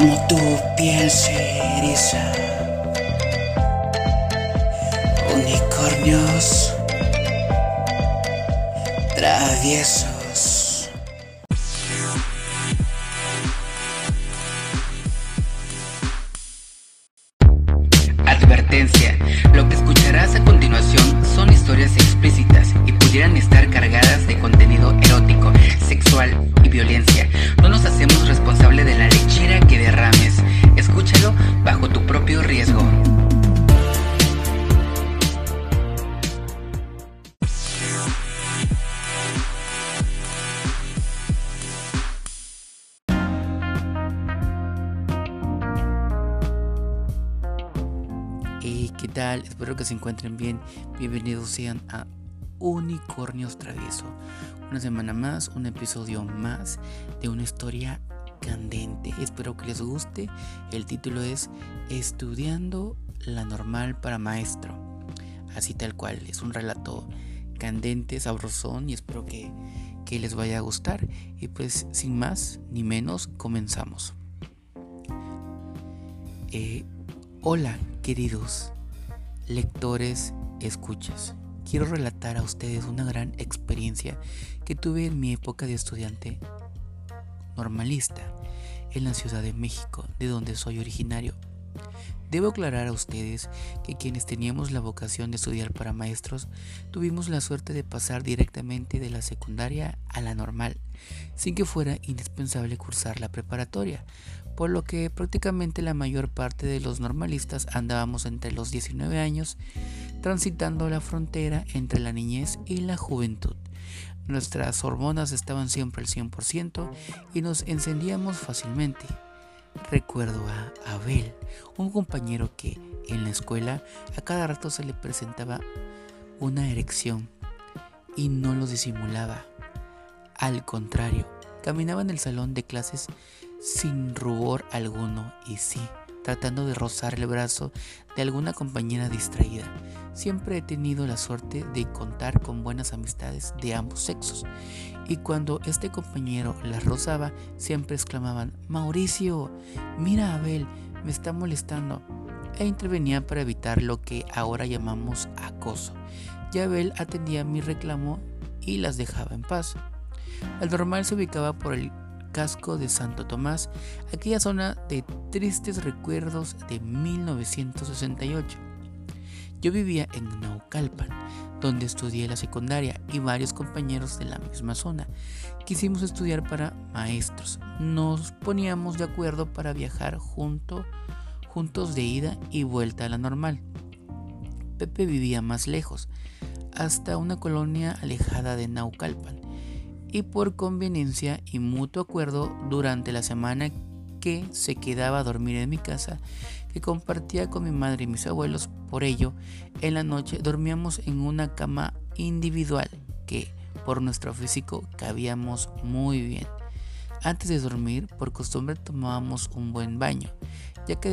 como tu piel se eriza. Unicornios traviesos. Se encuentren bien. Bienvenidos sean a Unicornios Travieso. Una semana más, un episodio más de una historia candente. Espero que les guste. El título es Estudiando la normal para maestro. Así tal cual, es un relato candente, sabrosón y espero que, que les vaya a gustar. Y pues sin más ni menos, comenzamos. Eh, hola, queridos lectores, escuchas. Quiero relatar a ustedes una gran experiencia que tuve en mi época de estudiante normalista en la Ciudad de México, de donde soy originario. Debo aclarar a ustedes que quienes teníamos la vocación de estudiar para maestros tuvimos la suerte de pasar directamente de la secundaria a la normal, sin que fuera indispensable cursar la preparatoria, por lo que prácticamente la mayor parte de los normalistas andábamos entre los 19 años, transitando la frontera entre la niñez y la juventud. Nuestras hormonas estaban siempre al 100% y nos encendíamos fácilmente. Recuerdo a Abel, un compañero que en la escuela a cada rato se le presentaba una erección y no lo disimulaba. Al contrario, caminaba en el salón de clases sin rubor alguno y sí, tratando de rozar el brazo de alguna compañera distraída. Siempre he tenido la suerte de contar con buenas amistades de ambos sexos y cuando este compañero las rozaba siempre exclamaban, Mauricio, mira Abel, me está molestando e intervenía para evitar lo que ahora llamamos acoso. Y Abel atendía mi reclamo y las dejaba en paz. El normal se ubicaba por el casco de Santo Tomás, aquella zona de tristes recuerdos de 1968. Yo vivía en Naucalpan, donde estudié la secundaria y varios compañeros de la misma zona. Quisimos estudiar para maestros. Nos poníamos de acuerdo para viajar junto, juntos de ida y vuelta a la normal. Pepe vivía más lejos, hasta una colonia alejada de Naucalpan y por conveniencia y mutuo acuerdo durante la semana que se quedaba a dormir en mi casa, que compartía con mi madre y mis abuelos, por ello, en la noche dormíamos en una cama individual que, por nuestro físico, cabíamos muy bien. Antes de dormir, por costumbre tomábamos un buen baño, ya que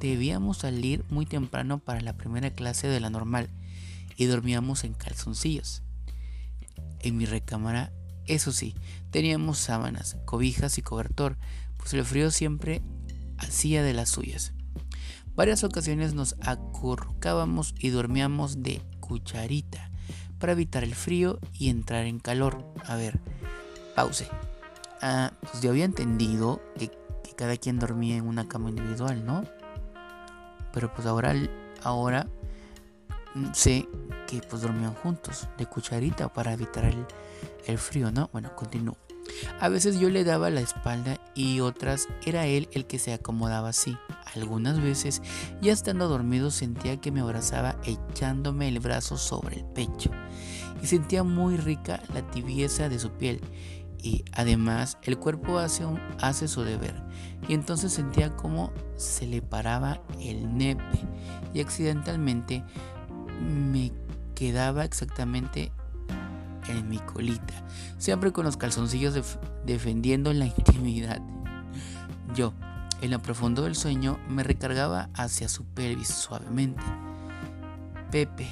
debíamos salir muy temprano para la primera clase de la normal y dormíamos en calzoncillos. En mi recámara eso sí, teníamos sábanas, cobijas y cobertor, pues el frío siempre hacía de las suyas. Varias ocasiones nos acurrucábamos y dormíamos de cucharita para evitar el frío y entrar en calor. A ver, pause. Ah, pues yo había entendido que, que, cada quien dormía en una cama individual, ¿no? Pero pues ahora, ahora sé que pues dormían juntos, de cucharita para evitar el, el frío, ¿no? Bueno, continúo. A veces yo le daba la espalda y otras era él el que se acomodaba así. Algunas veces, ya estando dormido, sentía que me abrazaba echándome el brazo sobre el pecho y sentía muy rica la tibieza de su piel y además el cuerpo hace, hace su deber y entonces sentía como se le paraba el nepe y accidentalmente me quedaba exactamente en mi colita, siempre con los calzoncillos defendiendo la intimidad. Yo, en lo profundo del sueño, me recargaba hacia su pelvis suavemente. Pepe,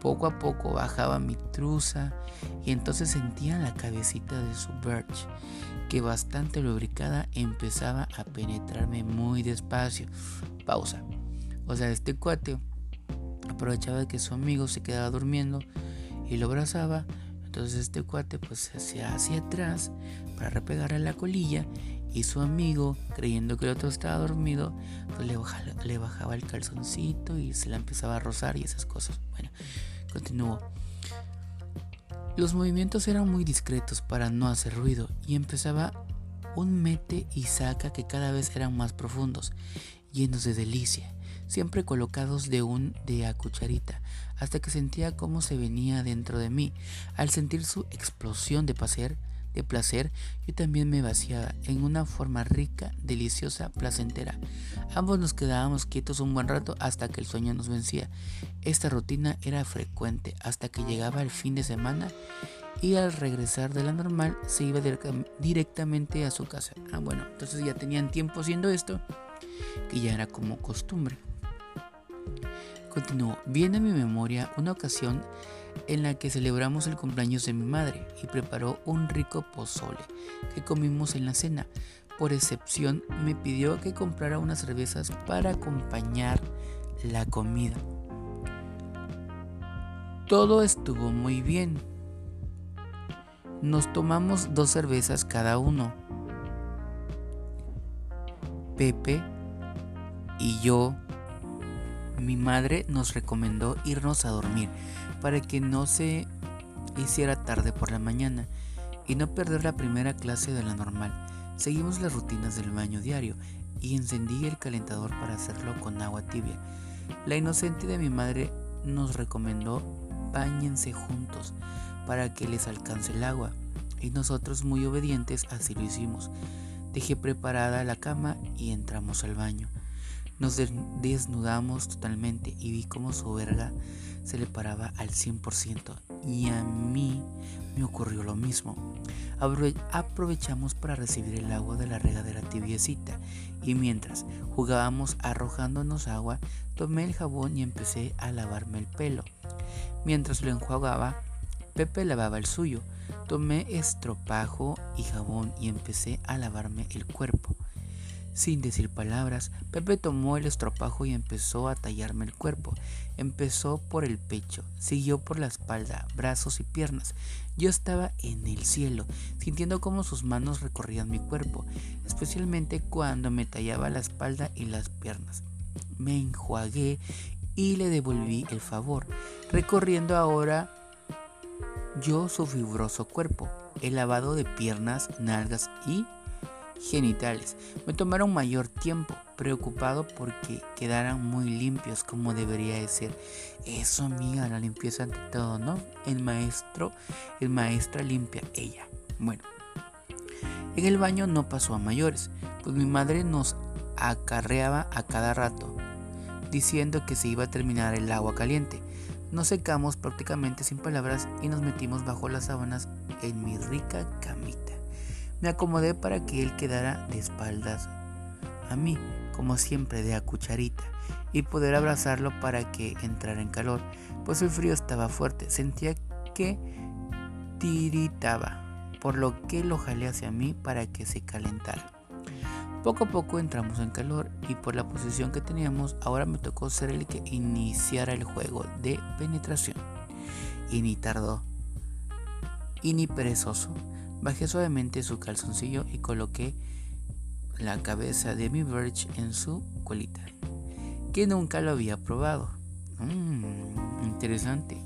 poco a poco bajaba mi truza y entonces sentía la cabecita de su birch que bastante lubricada empezaba a penetrarme muy despacio. Pausa. O sea, este cuate aprovechaba que su amigo se quedaba durmiendo y lo abrazaba. Entonces este cuate pues se hacía hacia atrás para repegarle la colilla y su amigo, creyendo que el otro estaba dormido, pues le bajaba, le bajaba el calzoncito y se la empezaba a rozar y esas cosas. Bueno, continuó. Los movimientos eran muy discretos para no hacer ruido y empezaba un mete y saca que cada vez eran más profundos, llenos de delicia, siempre colocados de un de a cucharita, hasta que sentía cómo se venía dentro de mí. Al sentir su explosión de placer, de placer, yo también me vaciaba en una forma rica, deliciosa, placentera. Ambos nos quedábamos quietos un buen rato hasta que el sueño nos vencía. Esta rutina era frecuente hasta que llegaba el fin de semana y al regresar de la normal se iba directamente a su casa. Ah, bueno, entonces ya tenían tiempo haciendo esto, que ya era como costumbre. Continuó, viene a mi memoria una ocasión en la que celebramos el cumpleaños de mi madre y preparó un rico pozole que comimos en la cena. Por excepción me pidió que comprara unas cervezas para acompañar la comida. Todo estuvo muy bien. Nos tomamos dos cervezas cada uno. Pepe y yo, mi madre nos recomendó irnos a dormir para que no se hiciera tarde por la mañana y no perder la primera clase de la normal. Seguimos las rutinas del baño diario y encendí el calentador para hacerlo con agua tibia. La inocente de mi madre nos recomendó bañense juntos para que les alcance el agua y nosotros muy obedientes así lo hicimos. Dejé preparada la cama y entramos al baño. Nos desnudamos totalmente y vi cómo su verga se le paraba al 100% y a mí me ocurrió lo mismo. Aprovechamos para recibir el agua de la regadera tibiecita y mientras jugábamos arrojándonos agua, tomé el jabón y empecé a lavarme el pelo. Mientras lo enjuagaba, Pepe lavaba el suyo. Tomé estropajo y jabón y empecé a lavarme el cuerpo. Sin decir palabras, Pepe tomó el estropajo y empezó a tallarme el cuerpo. Empezó por el pecho, siguió por la espalda, brazos y piernas. Yo estaba en el cielo, sintiendo cómo sus manos recorrían mi cuerpo, especialmente cuando me tallaba la espalda y las piernas. Me enjuagué y le devolví el favor, recorriendo ahora yo su fibroso cuerpo, el lavado de piernas, nalgas y genitales. Me tomaron mayor tiempo, preocupado porque quedaran muy limpios como debería de ser. Eso, amiga, la limpieza ante todo, ¿no? El maestro, el maestra limpia ella. Bueno, en el baño no pasó a mayores, pues mi madre nos acarreaba a cada rato, diciendo que se iba a terminar el agua caliente. Nos secamos prácticamente sin palabras y nos metimos bajo las sábanas en mi rica camita. Me acomodé para que él quedara de espaldas a mí, como siempre de a cucharita, y poder abrazarlo para que entrara en calor, pues el frío estaba fuerte. Sentía que tiritaba, por lo que lo jalé hacia mí para que se calentara. Poco a poco entramos en calor y por la posición que teníamos ahora me tocó ser el que iniciara el juego de penetración. Y ni tardó. Y ni perezoso. Bajé suavemente su calzoncillo y coloqué la cabeza de mi Verge en su colita, que nunca lo había probado. Mmm, interesante.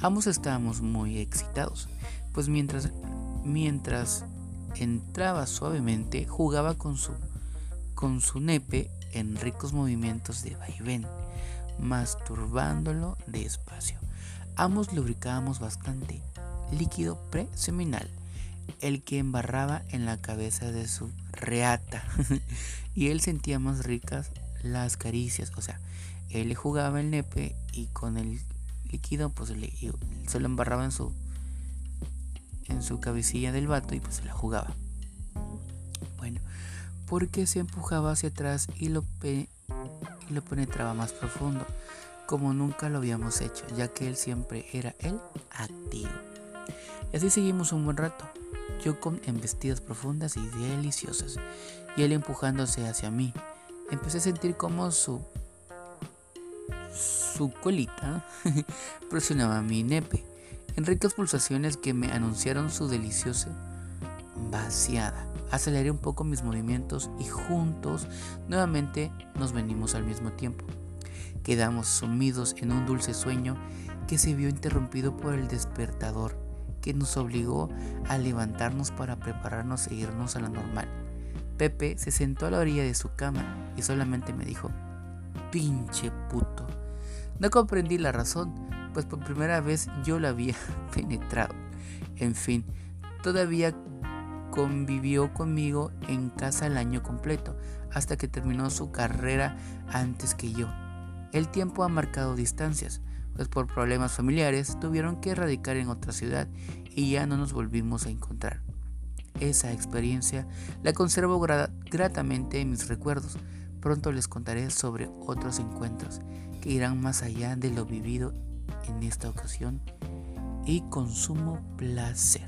Ambos estábamos muy excitados, pues mientras, mientras entraba suavemente, jugaba con su, con su nepe en ricos movimientos de vaivén, masturbándolo despacio. Ambos lubricábamos bastante líquido preseminal el que embarraba en la cabeza de su reata. y él sentía más ricas las caricias. O sea, él le jugaba el nepe y con el líquido pues le, se lo embarraba en su en su cabecilla del vato y pues se la jugaba. Bueno, porque se empujaba hacia atrás y lo, y lo penetraba más profundo, como nunca lo habíamos hecho, ya que él siempre era el activo. Y así seguimos un buen rato yo con embestidas profundas y deliciosas, y él empujándose hacia mí. Empecé a sentir como su su colita presionaba mi nepe en ricas pulsaciones que me anunciaron su deliciosa vaciada. Aceleré un poco mis movimientos y juntos nuevamente nos venimos al mismo tiempo. Quedamos sumidos en un dulce sueño que se vio interrumpido por el despertador que nos obligó a levantarnos para prepararnos e irnos a la normal. Pepe se sentó a la orilla de su cama y solamente me dijo, pinche puto. No comprendí la razón, pues por primera vez yo la había penetrado. En fin, todavía convivió conmigo en casa el año completo, hasta que terminó su carrera antes que yo. El tiempo ha marcado distancias, por problemas familiares tuvieron que radicar en otra ciudad y ya no nos volvimos a encontrar. Esa experiencia la conservo gratamente en mis recuerdos. Pronto les contaré sobre otros encuentros que irán más allá de lo vivido en esta ocasión y con sumo placer.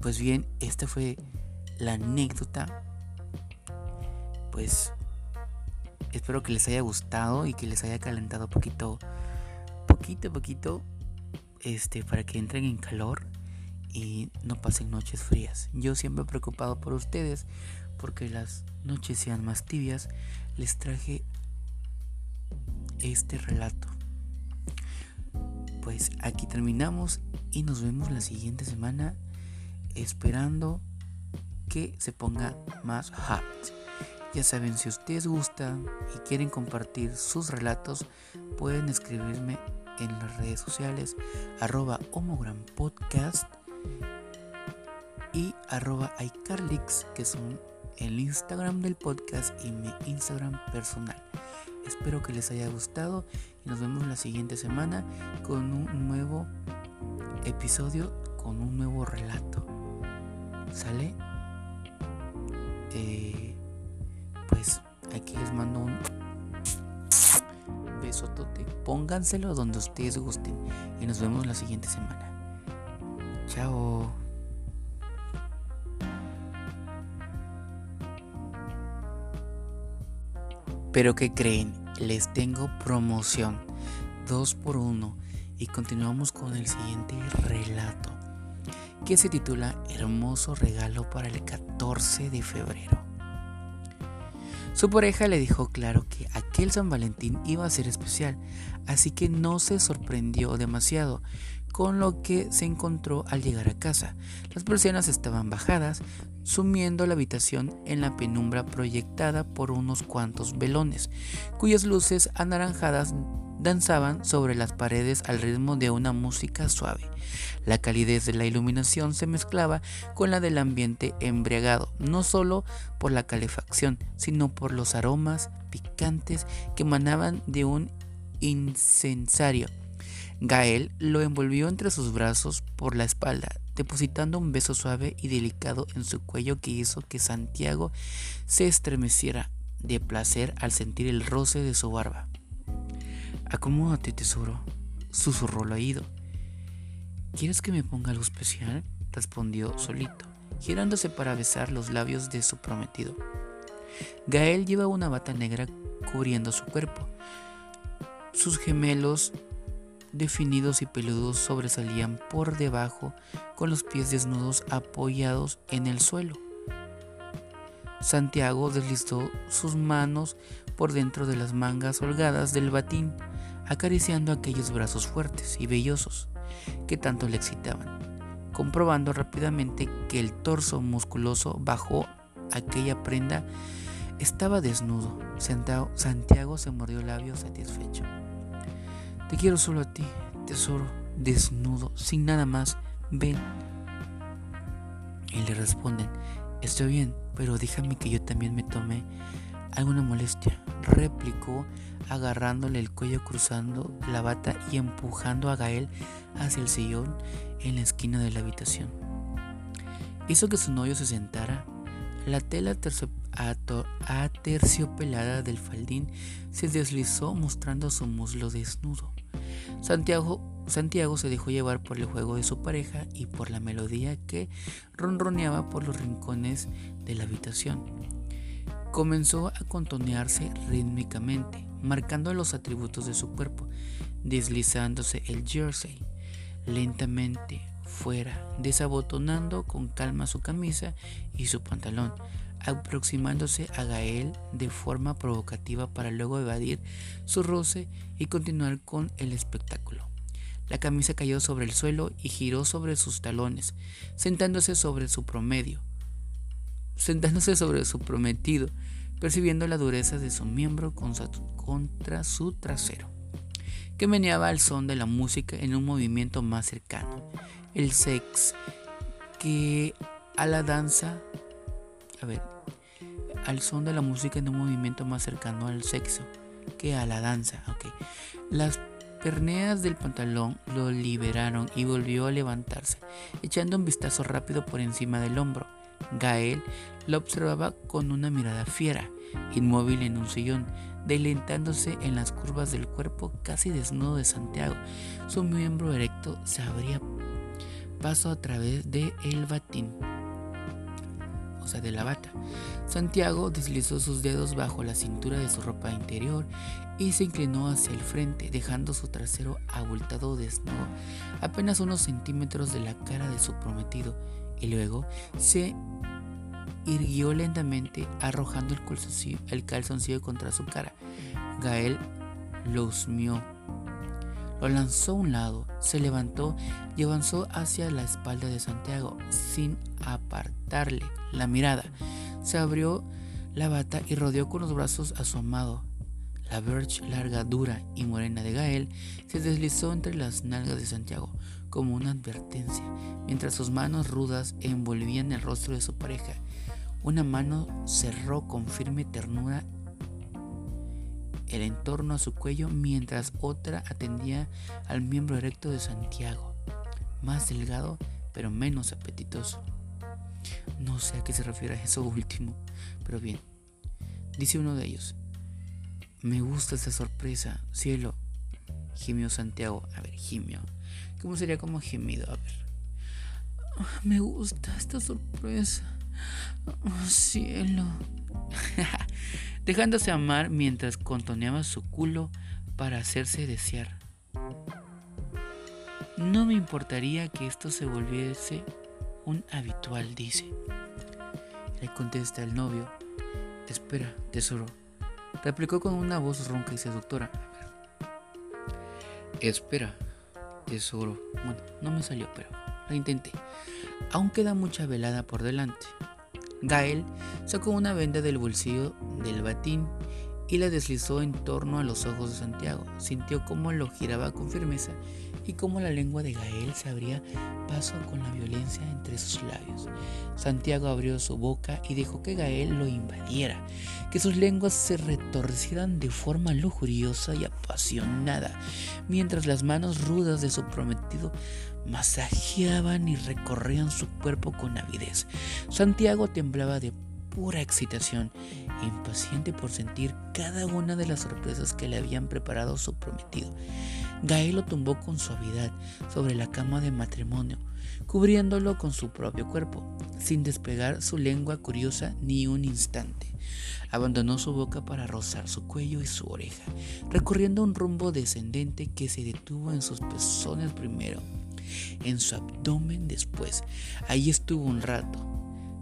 Pues bien, esta fue la anécdota. Pues espero que les haya gustado y que les haya calentado poquito, poquito, poquito, este, para que entren en calor y no pasen noches frías. Yo siempre preocupado por ustedes porque las noches sean más tibias, les traje este relato. Pues aquí terminamos y nos vemos la siguiente semana esperando que se ponga más hot. Ya saben, si ustedes gustan y quieren compartir sus relatos, pueden escribirme en las redes sociales arroba podcast y arroba iCarlix, que son el Instagram del podcast y mi Instagram personal. Espero que les haya gustado y nos vemos la siguiente semana con un nuevo episodio, con un nuevo relato. ¿Sale? Eh, pues aquí les mando un besotote. Pónganselo donde ustedes gusten y nos vemos la siguiente semana. Chao. Pero ¿qué creen? Les tengo promoción. Dos por uno. Y continuamos con el siguiente relato. Que se titula Hermoso regalo para el 14 de febrero. Su pareja le dijo claro que aquel San Valentín iba a ser especial, así que no se sorprendió demasiado con lo que se encontró al llegar a casa. Las persianas estaban bajadas, sumiendo la habitación en la penumbra proyectada por unos cuantos velones, cuyas luces anaranjadas danzaban sobre las paredes al ritmo de una música suave. La calidez de la iluminación se mezclaba con la del ambiente embriagado, no solo por la calefacción, sino por los aromas picantes que emanaban de un incensario. Gael lo envolvió entre sus brazos por la espalda, depositando un beso suave y delicado en su cuello que hizo que Santiago se estremeciera de placer al sentir el roce de su barba. Acomódate, tesoro, susurró al oído. ¿Quieres que me ponga algo especial? respondió solito, girándose para besar los labios de su prometido. Gael lleva una bata negra cubriendo su cuerpo. Sus gemelos definidos y peludos sobresalían por debajo con los pies desnudos apoyados en el suelo. Santiago deslizó sus manos por dentro de las mangas holgadas del batín, acariciando aquellos brazos fuertes y vellosos que tanto le excitaban, comprobando rápidamente que el torso musculoso bajo aquella prenda estaba desnudo. Santiago se mordió labios satisfecho. Te quiero solo a ti, tesoro, desnudo, sin nada más. Ven. Y le responden, estoy bien, pero déjame que yo también me tome alguna molestia. Replicó agarrándole el cuello cruzando la bata y empujando a Gael hacia el sillón en la esquina de la habitación. Hizo que su novio se sentara. La tela aterciopelada del faldín se deslizó mostrando su muslo desnudo. Santiago, Santiago se dejó llevar por el juego de su pareja y por la melodía que ronroneaba por los rincones de la habitación. Comenzó a contonearse rítmicamente, marcando los atributos de su cuerpo, deslizándose el jersey lentamente fuera, desabotonando con calma su camisa y su pantalón, aproximándose a Gael de forma provocativa para luego evadir su roce y continuar con el espectáculo. La camisa cayó sobre el suelo y giró sobre sus talones, sentándose sobre su promedio, sentándose sobre su prometido, percibiendo la dureza de su miembro contra su trasero, que meneaba al son de la música en un movimiento más cercano. El sex que a la danza, al son de la música en un movimiento más cercano al sexo que a la danza. Las perneas del pantalón lo liberaron y volvió a levantarse, echando un vistazo rápido por encima del hombro. Gael lo observaba con una mirada fiera, inmóvil en un sillón, delentándose en las curvas del cuerpo casi desnudo de Santiago. Su miembro erecto se abría paso a través de el batín o sea, de la bata. Santiago deslizó sus dedos bajo la cintura de su ropa interior y se inclinó hacia el frente, dejando su trasero abultado desnudo, apenas unos centímetros de la cara de su prometido, y luego se irguió lentamente, arrojando el calzoncillo, el calzoncillo contra su cara. Gael lo husmió lo lanzó a un lado, se levantó y avanzó hacia la espalda de Santiago sin apartarle la mirada. Se abrió la bata y rodeó con los brazos a su amado. La birch larga, dura y morena de Gael se deslizó entre las nalgas de Santiago como una advertencia, mientras sus manos rudas envolvían el rostro de su pareja. Una mano cerró con firme ternura el entorno a su cuello mientras otra atendía al miembro erecto de Santiago, más delgado pero menos apetitoso. No sé a qué se refiere a eso último, pero bien. Dice uno de ellos, me gusta esta sorpresa, cielo. Gimió Santiago. A ver, gimió. ¿Cómo sería como gemido? A ver. Me gusta esta sorpresa. cielo. dejándose amar mientras contoneaba su culo para hacerse desear. No me importaría que esto se volviese un habitual, dice. Le contesta el novio. Espera, tesoro. Replicó con una voz ronca y seductora. Espera, tesoro. Bueno, no me salió, pero lo intenté. Aún queda mucha velada por delante. Gael sacó una venda del bolsillo del batín y la deslizó en torno a los ojos de Santiago. Sintió cómo lo giraba con firmeza y cómo la lengua de Gael se abría paso con la violencia entre sus labios. Santiago abrió su boca y dejó que Gael lo invadiera, que sus lenguas se retorcieran de forma lujuriosa y apasionada, mientras las manos rudas de su prometido masajeaban y recorrían su cuerpo con avidez. Santiago temblaba de pura excitación, impaciente por sentir cada una de las sorpresas que le habían preparado su prometido. Gael lo tumbó con suavidad sobre la cama de matrimonio, cubriéndolo con su propio cuerpo, sin despegar su lengua curiosa ni un instante. Abandonó su boca para rozar su cuello y su oreja, recorriendo un rumbo descendente que se detuvo en sus pezones primero en su abdomen después. Ahí estuvo un rato,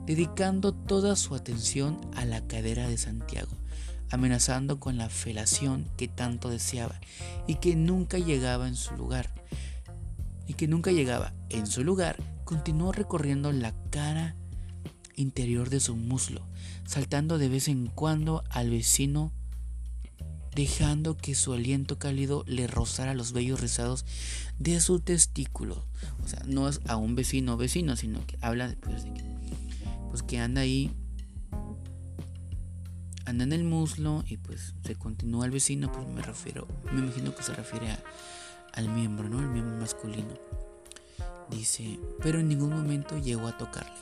dedicando toda su atención a la cadera de Santiago, amenazando con la felación que tanto deseaba y que nunca llegaba en su lugar. Y que nunca llegaba en su lugar, continuó recorriendo la cara interior de su muslo, saltando de vez en cuando al vecino dejando que su aliento cálido le rozara los vellos rizados de su testículo. O sea, no es a un vecino vecino, sino que habla pues, de que, pues que anda ahí, anda en el muslo y pues se continúa el vecino, pues me refiero, me imagino que se refiere al miembro, ¿no? El miembro masculino. Dice, pero en ningún momento llegó a tocarle.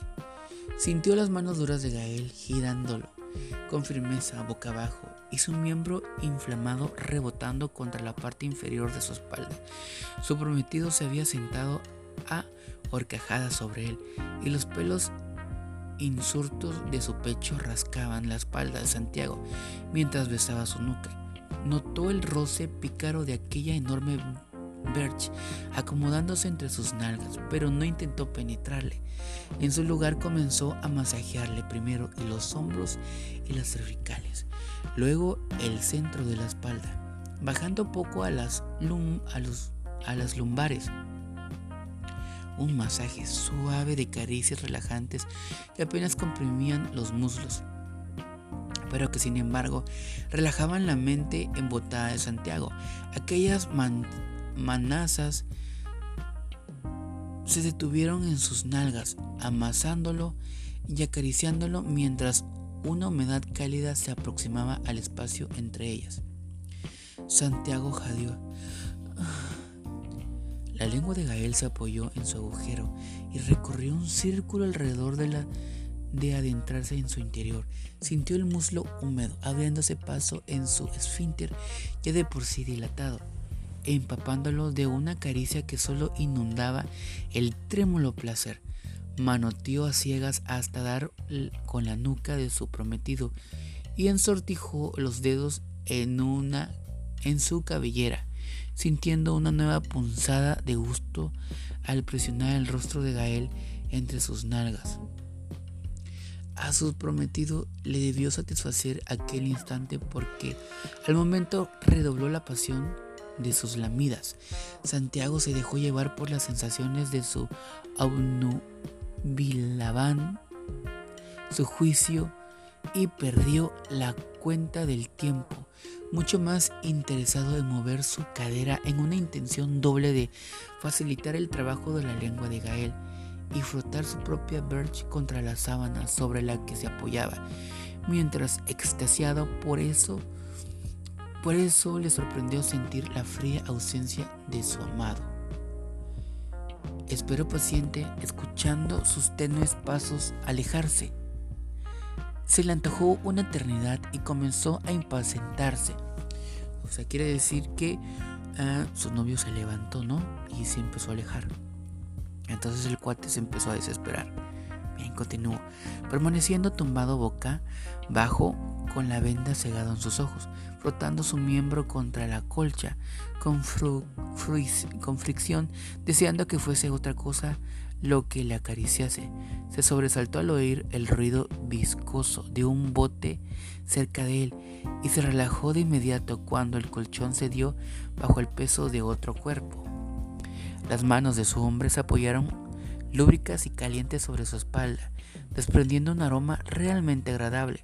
Sintió las manos duras de Gael girándolo con firmeza boca abajo y su miembro inflamado rebotando contra la parte inferior de su espalda. Su prometido se había sentado a horcajadas sobre él y los pelos insurtos de su pecho rascaban la espalda de Santiago mientras besaba su nuca. Notó el roce pícaro de aquella enorme Birch acomodándose entre sus nalgas, pero no intentó penetrarle. En su lugar comenzó a masajearle primero los hombros y las cervicales, luego el centro de la espalda, bajando poco a las, a las lumbares un masaje suave de caricias relajantes que apenas comprimían los muslos, pero que sin embargo relajaban la mente embotada de Santiago. Aquellas manazas se detuvieron en sus nalgas, amasándolo y acariciándolo mientras una humedad cálida se aproximaba al espacio entre ellas. Santiago jadeó. La lengua de Gael se apoyó en su agujero y recorrió un círculo alrededor de la de adentrarse en su interior. Sintió el muslo húmedo, abriéndose paso en su esfínter ya de por sí dilatado, empapándolo de una caricia que solo inundaba el trémulo placer. Manoteó a ciegas hasta dar con la nuca de su prometido y ensortijó los dedos en una en su cabellera sintiendo una nueva punzada de gusto al presionar el rostro de Gael entre sus nalgas. A su prometido le debió satisfacer aquel instante porque al momento redobló la pasión de sus lamidas. Santiago se dejó llevar por las sensaciones de su aunubilaban, su juicio y perdió la cuenta del tiempo mucho más interesado en mover su cadera en una intención doble de facilitar el trabajo de la lengua de Gael y frotar su propia birch contra la sábana sobre la que se apoyaba, mientras extasiado por eso, por eso le sorprendió sentir la fría ausencia de su amado. Esperó paciente, escuchando sus tenues pasos alejarse se le antojó una eternidad y comenzó a impacientarse. O sea, quiere decir que ah, su novio se levantó, ¿no? Y se empezó a alejar. Entonces el cuate se empezó a desesperar. Bien, continuó, permaneciendo tumbado boca bajo con la venda cegada en sus ojos, frotando su miembro contra la colcha con, fricción, deseando que fuese otra cosa lo que le acariciase. Se sobresaltó al oír el ruido viscoso de un bote cerca de él y se relajó de inmediato cuando el colchón cedió bajo el peso de otro cuerpo. Las manos de su hombre se apoyaron lúbricas y calientes sobre su espalda, desprendiendo un aroma realmente agradable,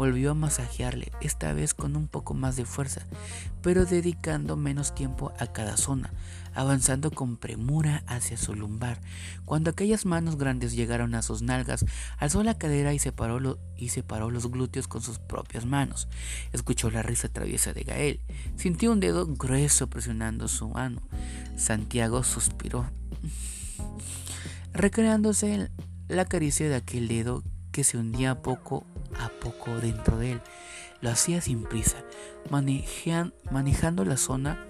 Volvió a masajearle, esta vez con un poco más de fuerza, pero dedicando menos tiempo a cada zona, avanzando con premura hacia su lumbar. Cuando aquellas manos grandes llegaron a sus nalgas, alzó la cadera y separó, y separó los glúteos con sus propias manos. Escuchó la risa traviesa de Gael. Sintió un dedo grueso presionando su mano. Santiago suspiró, recreándose la caricia de aquel dedo que se hundía poco a poco dentro de él. Lo hacía sin prisa, manejando la zona,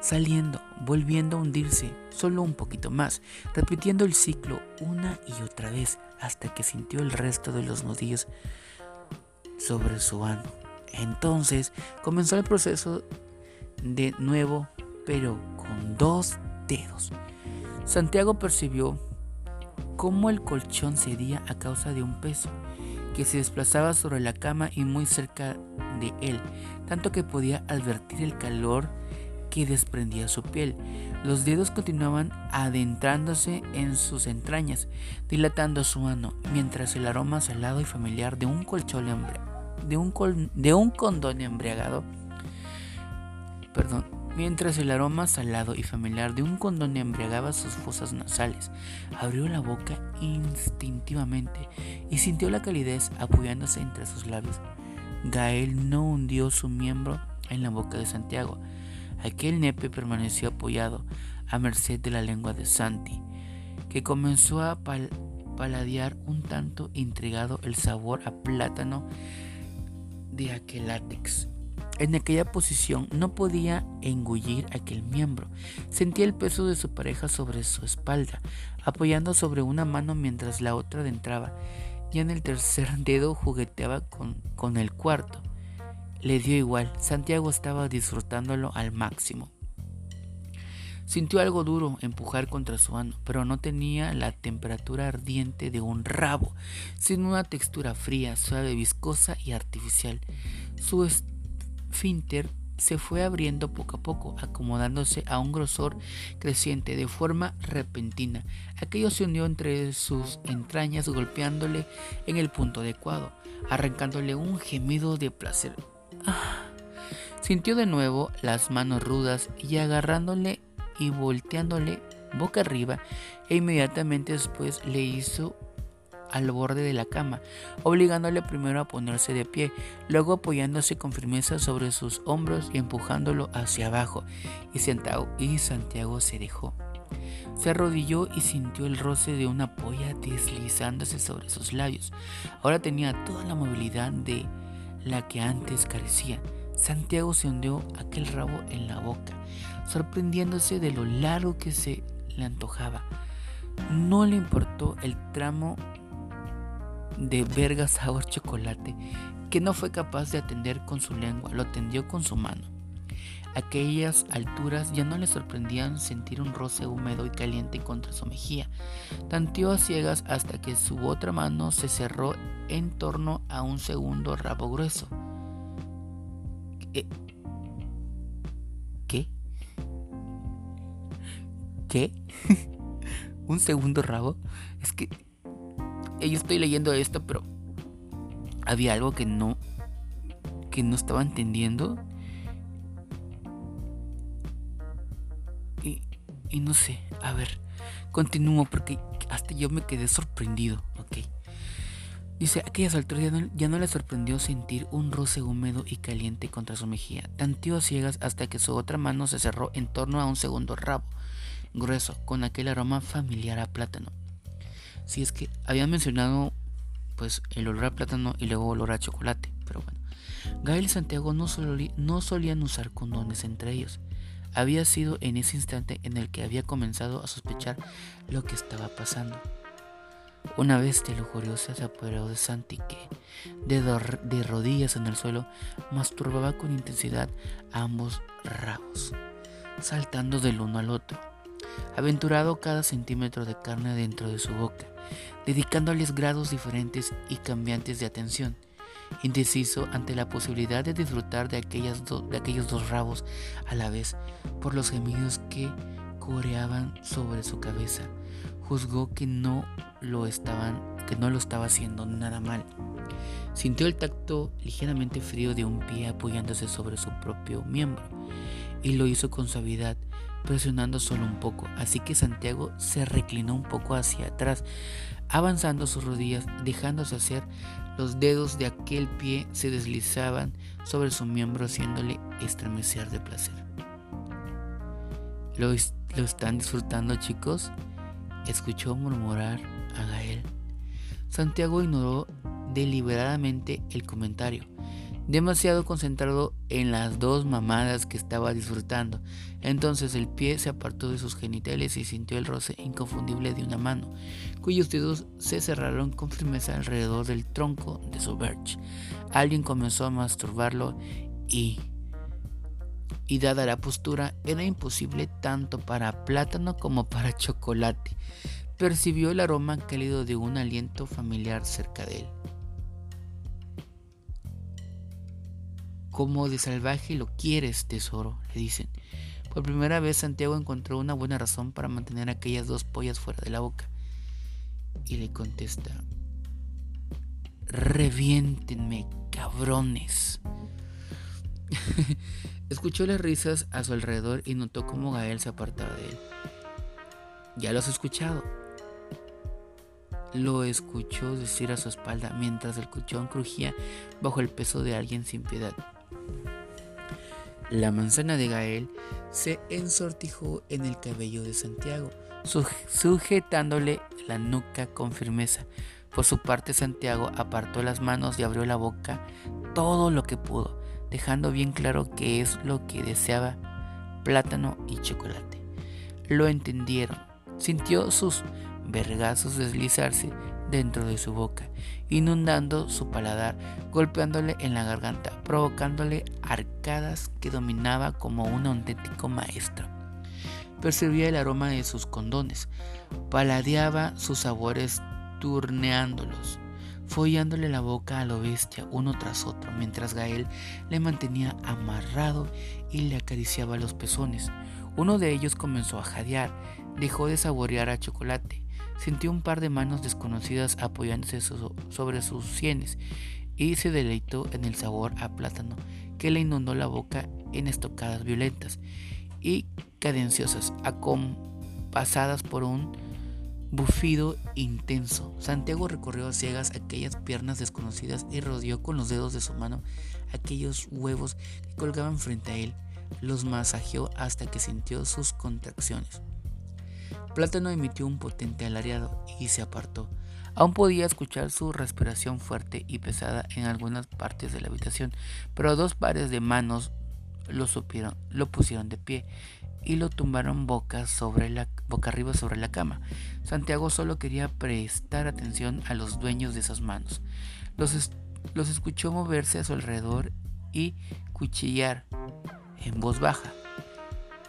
saliendo, volviendo a hundirse solo un poquito más, repitiendo el ciclo una y otra vez hasta que sintió el resto de los nudillos sobre su ano. Entonces comenzó el proceso de nuevo, pero con dos dedos. Santiago percibió cómo el colchón cedía a causa de un peso que se desplazaba sobre la cama y muy cerca de él, tanto que podía advertir el calor que desprendía su piel. Los dedos continuaban adentrándose en sus entrañas, dilatando su mano, mientras el aroma salado y familiar de un colchón de un, de un condón embriagado, perdón, mientras el aroma salado y familiar de un condón embriagaba sus fosas nasales. Abrió la boca instintivamente y sintió la calidez apoyándose entre sus labios. Gael no hundió su miembro en la boca de Santiago. Aquel nepe permaneció apoyado a merced de la lengua de Santi, que comenzó a paladear un tanto intrigado el sabor a plátano de aquel látex. En aquella posición no podía engullir aquel miembro. Sentía el peso de su pareja sobre su espalda, apoyando sobre una mano mientras la otra adentraba. Y en el tercer dedo jugueteaba con, con el cuarto. Le dio igual, Santiago estaba disfrutándolo al máximo. Sintió algo duro empujar contra su ano, pero no tenía la temperatura ardiente de un rabo, sino una textura fría, suave, viscosa y artificial. Su esfínter se fue abriendo poco a poco, acomodándose a un grosor creciente de forma repentina. Aquello se hundió entre sus entrañas, golpeándole en el punto adecuado, arrancándole un gemido de placer. Ah. Sintió de nuevo las manos rudas y agarrándole y volteándole boca arriba e inmediatamente después le hizo al borde de la cama, obligándole primero a ponerse de pie, luego apoyándose con firmeza sobre sus hombros y empujándolo hacia abajo, y Santiago, y Santiago se dejó. Se arrodilló y sintió el roce de una polla deslizándose sobre sus labios. Ahora tenía toda la movilidad de la que antes carecía. Santiago se hundió aquel rabo en la boca, sorprendiéndose de lo largo que se le antojaba. No le importó el tramo de verga sabor chocolate que no fue capaz de atender con su lengua, lo tendió con su mano. Aquellas alturas ya no le sorprendían sentir un roce húmedo y caliente contra su mejilla. Tanteó a ciegas hasta que su otra mano se cerró en torno a un segundo rabo grueso. ¿Qué? ¿Qué? ¿Un segundo rabo? Es que yo estoy leyendo esto, pero había algo que no que no estaba entendiendo. Y, y no sé, a ver, continúo porque hasta yo me quedé sorprendido, ok. Dice, aquellas alturas ya no, ya no, le sorprendió sentir un roce húmedo y caliente contra su mejilla. Tanteó a ciegas hasta que su otra mano se cerró en torno a un segundo rabo, grueso, con aquel aroma familiar a plátano. Si es que habían mencionado pues el olor a plátano y luego olor a chocolate, pero bueno. Gael y Santiago no, no solían usar condones entre ellos. Había sido en ese instante en el que había comenzado a sospechar lo que estaba pasando. Una bestia lujuriosa se apoderó de Santi que, de, de rodillas en el suelo, masturbaba con intensidad a ambos rabos, saltando del uno al otro, aventurado cada centímetro de carne dentro de su boca, dedicándoles grados diferentes y cambiantes de atención, indeciso ante la posibilidad de disfrutar de, aquellas de aquellos dos rabos a la vez por los gemidos que coreaban sobre su cabeza. Juzgó que no lo estaban, que no lo estaba haciendo nada mal. Sintió el tacto ligeramente frío de un pie apoyándose sobre su propio miembro y lo hizo con suavidad, presionando solo un poco, así que Santiago se reclinó un poco hacia atrás, avanzando sus rodillas, dejándose hacer, los dedos de aquel pie se deslizaban sobre su miembro haciéndole estremecer de placer. ¿Lo, están disfrutando chicos? Escuchó murmurar a Gael. Santiago ignoró deliberadamente el comentario demasiado concentrado en las dos mamadas que estaba disfrutando. Entonces el pie se apartó de sus genitales y sintió el roce inconfundible de una mano, cuyos dedos se cerraron con firmeza alrededor del tronco de su birch. Alguien comenzó a masturbarlo y... Y dada la postura, era imposible tanto para plátano como para chocolate. Percibió el aroma cálido de un aliento familiar cerca de él. Como de salvaje lo quieres, tesoro, le dicen. Por primera vez Santiago encontró una buena razón para mantener aquellas dos pollas fuera de la boca. Y le contesta, reviéntenme, cabrones. Escuchó las risas a su alrededor y notó cómo Gael se apartaba de él. Ya lo has escuchado. Lo escuchó decir a su espalda mientras el cuchón crujía bajo el peso de alguien sin piedad. La manzana de Gael se ensortijó en el cabello de Santiago, sujetándole la nuca con firmeza. Por su parte, Santiago apartó las manos y abrió la boca todo lo que pudo, dejando bien claro que es lo que deseaba, plátano y chocolate. Lo entendieron. Sintió sus vergazos deslizarse dentro de su boca, inundando su paladar, golpeándole en la garganta, provocándole arcadas que dominaba como un auténtico maestro. Percibía el aroma de sus condones, paladeaba sus sabores turneándolos, follándole la boca a lo bestia uno tras otro, mientras Gael le mantenía amarrado y le acariciaba los pezones. Uno de ellos comenzó a jadear, dejó de saborear a chocolate, sintió un par de manos desconocidas apoyándose sobre sus sienes y se deleitó en el sabor a plátano que le inundó la boca en estocadas violentas y cadenciosas, acompasadas por un bufido intenso. Santiago recorrió a ciegas aquellas piernas desconocidas y rodeó con los dedos de su mano aquellos huevos que colgaban frente a él. Los masajeó hasta que sintió sus contracciones. Plátano emitió un potente alariado y se apartó. Aún podía escuchar su respiración fuerte y pesada en algunas partes de la habitación, pero dos pares de manos lo supieron, lo pusieron de pie y lo tumbaron boca, sobre la, boca arriba sobre la cama. Santiago solo quería prestar atención a los dueños de esas manos. Los, los escuchó moverse a su alrededor y cuchillar en voz baja.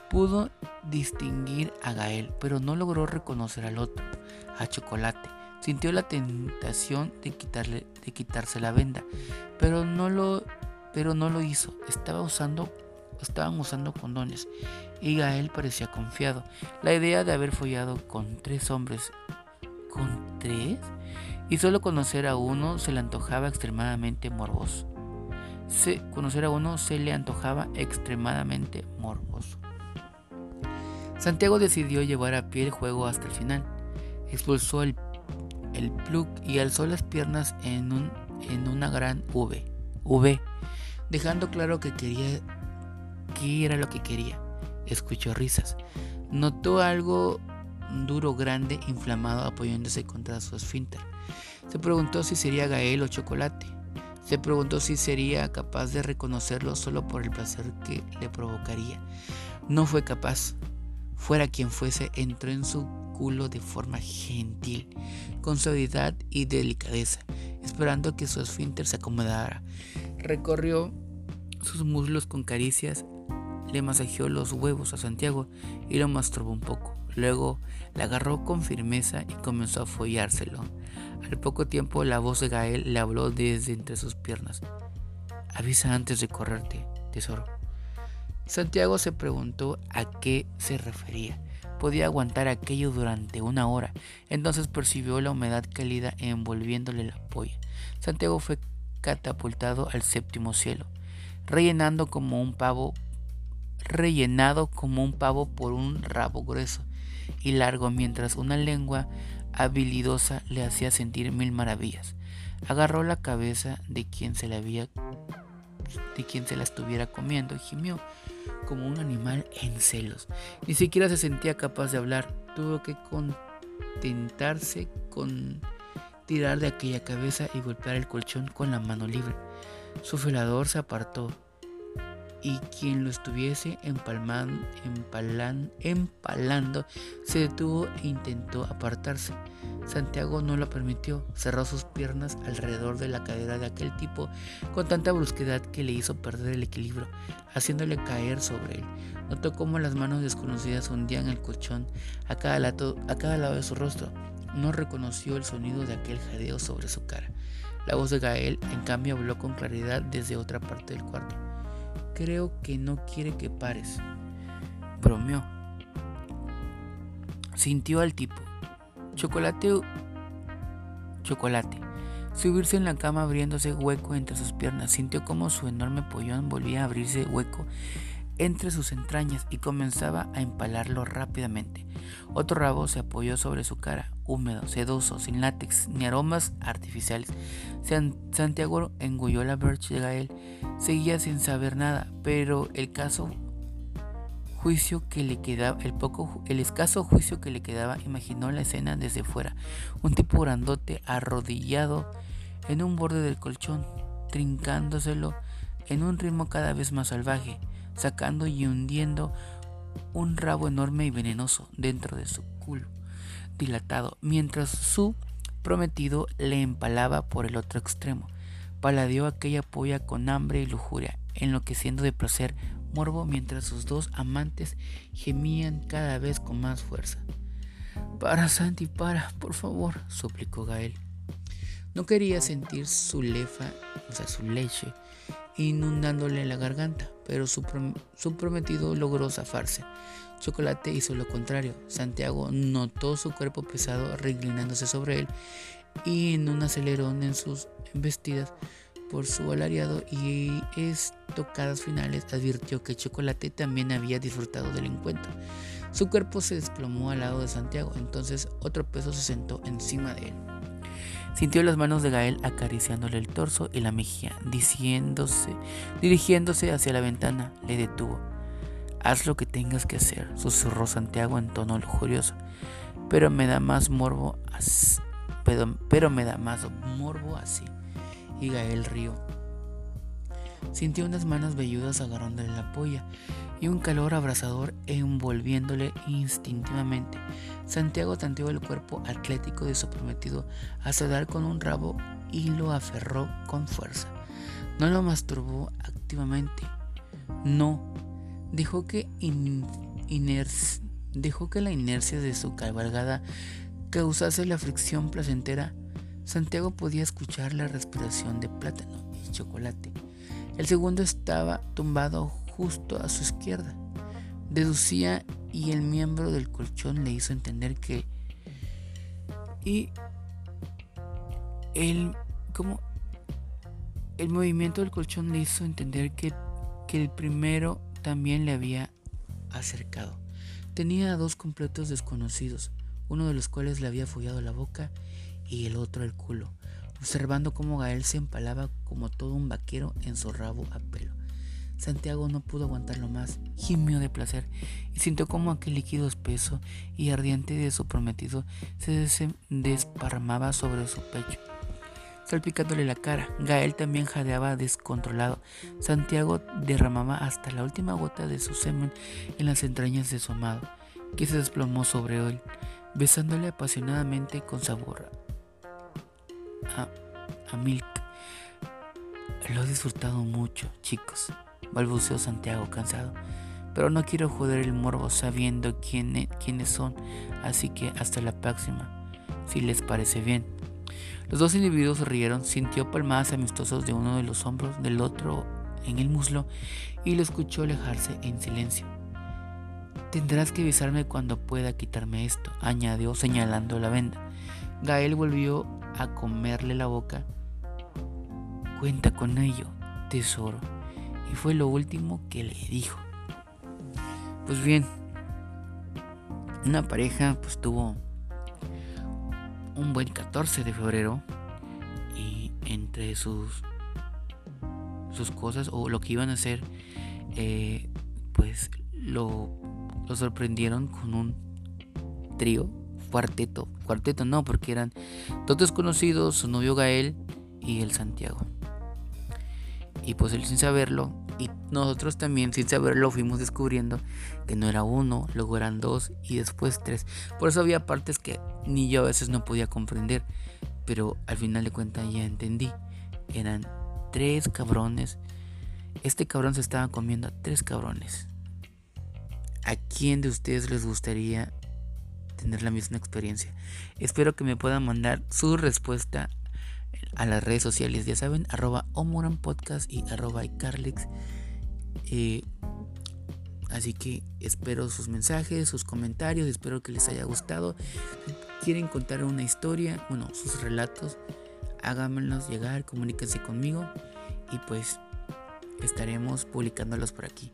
Pudo distinguir a Gael, pero no logró reconocer al otro, a Chocolate. Sintió la tentación de, quitarle, de quitarse la venda, pero no lo, pero no lo hizo. Estaba usando estaban usando condones y Gael parecía confiado. La idea de haber follado con tres hombres, ¿con tres? Y solo conocer a uno se le antojaba extremadamente morboso. Se, conocer a uno se le antojaba extremadamente morboso. Santiago decidió llevar a pie el juego hasta el final. Expulsó el, el plug y alzó las piernas en, un, en una gran V, v, dejando claro que quería qué era lo que quería. Escuchó risas. Notó algo duro, grande, inflamado, apoyándose contra su esfínter. Se preguntó si sería Gael o Chocolate. Se preguntó si sería capaz de reconocerlo solo por el placer que le provocaría. No fue capaz. Fuera quien fuese, entró en su culo de forma gentil, con suavidad y delicadeza, esperando que su esfínter se acomodara. Recorrió sus muslos con caricias le masajeó los huevos a Santiago y lo masturbó un poco. Luego le agarró con firmeza y comenzó a follárselo. Al poco tiempo la voz de Gael le habló desde entre sus piernas. Avisa antes de correrte, tesoro. Santiago se preguntó a qué se refería. Podía aguantar aquello durante una hora. Entonces percibió la humedad cálida envolviéndole la polla. Santiago fue catapultado al séptimo cielo, rellenando como un pavo rellenado como un pavo por un rabo grueso y largo mientras una lengua habilidosa le hacía sentir mil maravillas. Agarró la cabeza de quien se la había de quien se la estuviera comiendo y gimió como un animal en celos. Ni siquiera se sentía capaz de hablar. Tuvo que contentarse con tirar de aquella cabeza y golpear el colchón con la mano libre. Su felador se apartó y quien lo estuviese empalman, empalando se detuvo e intentó apartarse. Santiago no lo permitió, cerró sus piernas alrededor de la cadera de aquel tipo con tanta brusquedad que le hizo perder el equilibrio, haciéndole caer sobre él. Notó cómo las manos desconocidas hundían el colchón a cada, a cada lado de su rostro. No reconoció el sonido de aquel jadeo sobre su cara. La voz de Gael, en cambio, habló con claridad desde otra parte del cuarto. Creo que no quiere que pares. Bromeó. Sintió al tipo. Chocolate. Chocolate. Subirse en la cama abriéndose hueco entre sus piernas. Sintió como su enorme pollón volvía a abrirse hueco entre sus entrañas y comenzaba a empalarlo rápidamente. Otro rabo se apoyó sobre su cara, húmedo, sedoso, sin látex ni aromas artificiales. Santiago engulló la Birch de Gael. Seguía sin saber nada, pero el caso juicio que le quedaba, el poco, el escaso juicio que le quedaba, imaginó la escena desde fuera. Un tipo grandote arrodillado en un borde del colchón, trincándoselo en un ritmo cada vez más salvaje, sacando y hundiendo un rabo enorme y venenoso dentro de su culo dilatado, mientras su prometido le empalaba por el otro extremo. Paladeó aquella polla con hambre y lujuria, enloqueciendo de placer morbo mientras sus dos amantes gemían cada vez con más fuerza. Para, Santi, para, por favor, suplicó Gael. No quería sentir su lefa, o sea, su leche, inundándole la garganta, pero su, prometido logró zafarse. Chocolate hizo lo contrario. Santiago notó su cuerpo pesado reclinándose sobre él y en un acelerón en sus vestidas por su alariado y estocadas finales advirtió que Chocolate también había disfrutado del encuentro. Su cuerpo se desplomó al lado de Santiago, entonces otro peso se sentó encima de él. Sintió las manos de Gael acariciándole el torso y la mejilla, diciéndose, dirigiéndose hacia la ventana, le detuvo. Haz lo que tengas que hacer, susurró Santiago en tono lujurioso. Pero me da más morbo así. Pero, pero me da más morbo así. Y Gael rió. Sintió unas manos velludas agarrándole la polla y un calor abrasador envolviéndole instintivamente. Santiago tanteó el cuerpo atlético de su prometido hasta dar con un rabo y lo aferró con fuerza. No lo masturbó activamente. No, Dejó que, dejó que la inercia de su cabalgada causase la fricción placentera. Santiago podía escuchar la respiración de plátano y chocolate. El segundo estaba tumbado justo a su izquierda. Deducía y el miembro del colchón le hizo entender que y el como el movimiento del colchón le hizo entender que, que el primero también le había acercado. Tenía a dos completos desconocidos, uno de los cuales le había follado la boca y el otro el culo, observando cómo Gael se empalaba como todo un vaquero en su rabo a pelo. Santiago no pudo aguantarlo más, gimió de placer y sintió como aquel líquido espeso y ardiente de su prometido se desparramaba sobre su pecho salpicándole la cara. Gael también jadeaba descontrolado. Santiago derramaba hasta la última gota de su semen en las entrañas de su amado, que se desplomó sobre él, besándole apasionadamente con sabor a, a Milk. Lo he disfrutado mucho, chicos, balbuceó Santiago cansado. Pero no quiero joder el morbo sabiendo quién, quiénes son, así que hasta la próxima, si les parece bien. Los dos individuos rieron, sintió palmadas amistosas de uno de los hombros del otro en el muslo y lo escuchó alejarse en silencio. Tendrás que avisarme cuando pueda quitarme esto, añadió señalando la venda. Gael volvió a comerle la boca. Cuenta con ello, tesoro. Y fue lo último que le dijo. Pues bien, una pareja pues tuvo un buen 14 de febrero y entre sus sus cosas o lo que iban a hacer eh, pues lo, lo sorprendieron con un trío cuarteto cuarteto no porque eran dos desconocidos su novio Gael y el Santiago y pues él sin saberlo y nosotros también sin saberlo fuimos descubriendo que no era uno, luego eran dos y después tres. Por eso había partes que ni yo a veces no podía comprender, pero al final de cuentas ya entendí. Eran tres cabrones. Este cabrón se estaba comiendo a tres cabrones. ¿A quién de ustedes les gustaría tener la misma experiencia? Espero que me puedan mandar su respuesta a las redes sociales, ya saben, arroba Omoran Podcast y arroba iCarlix. Eh, así que espero sus mensajes, sus comentarios, espero que les haya gustado. Quieren contar una historia, bueno, sus relatos, háganmelos llegar, comuníquense conmigo y pues estaremos publicándolos por aquí.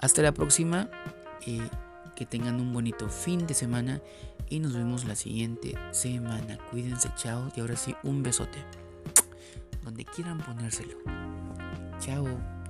Hasta la próxima, que tengan un bonito fin de semana y nos vemos la siguiente semana. Cuídense, chao. Y ahora sí, un besote. Donde quieran ponérselo. Chao.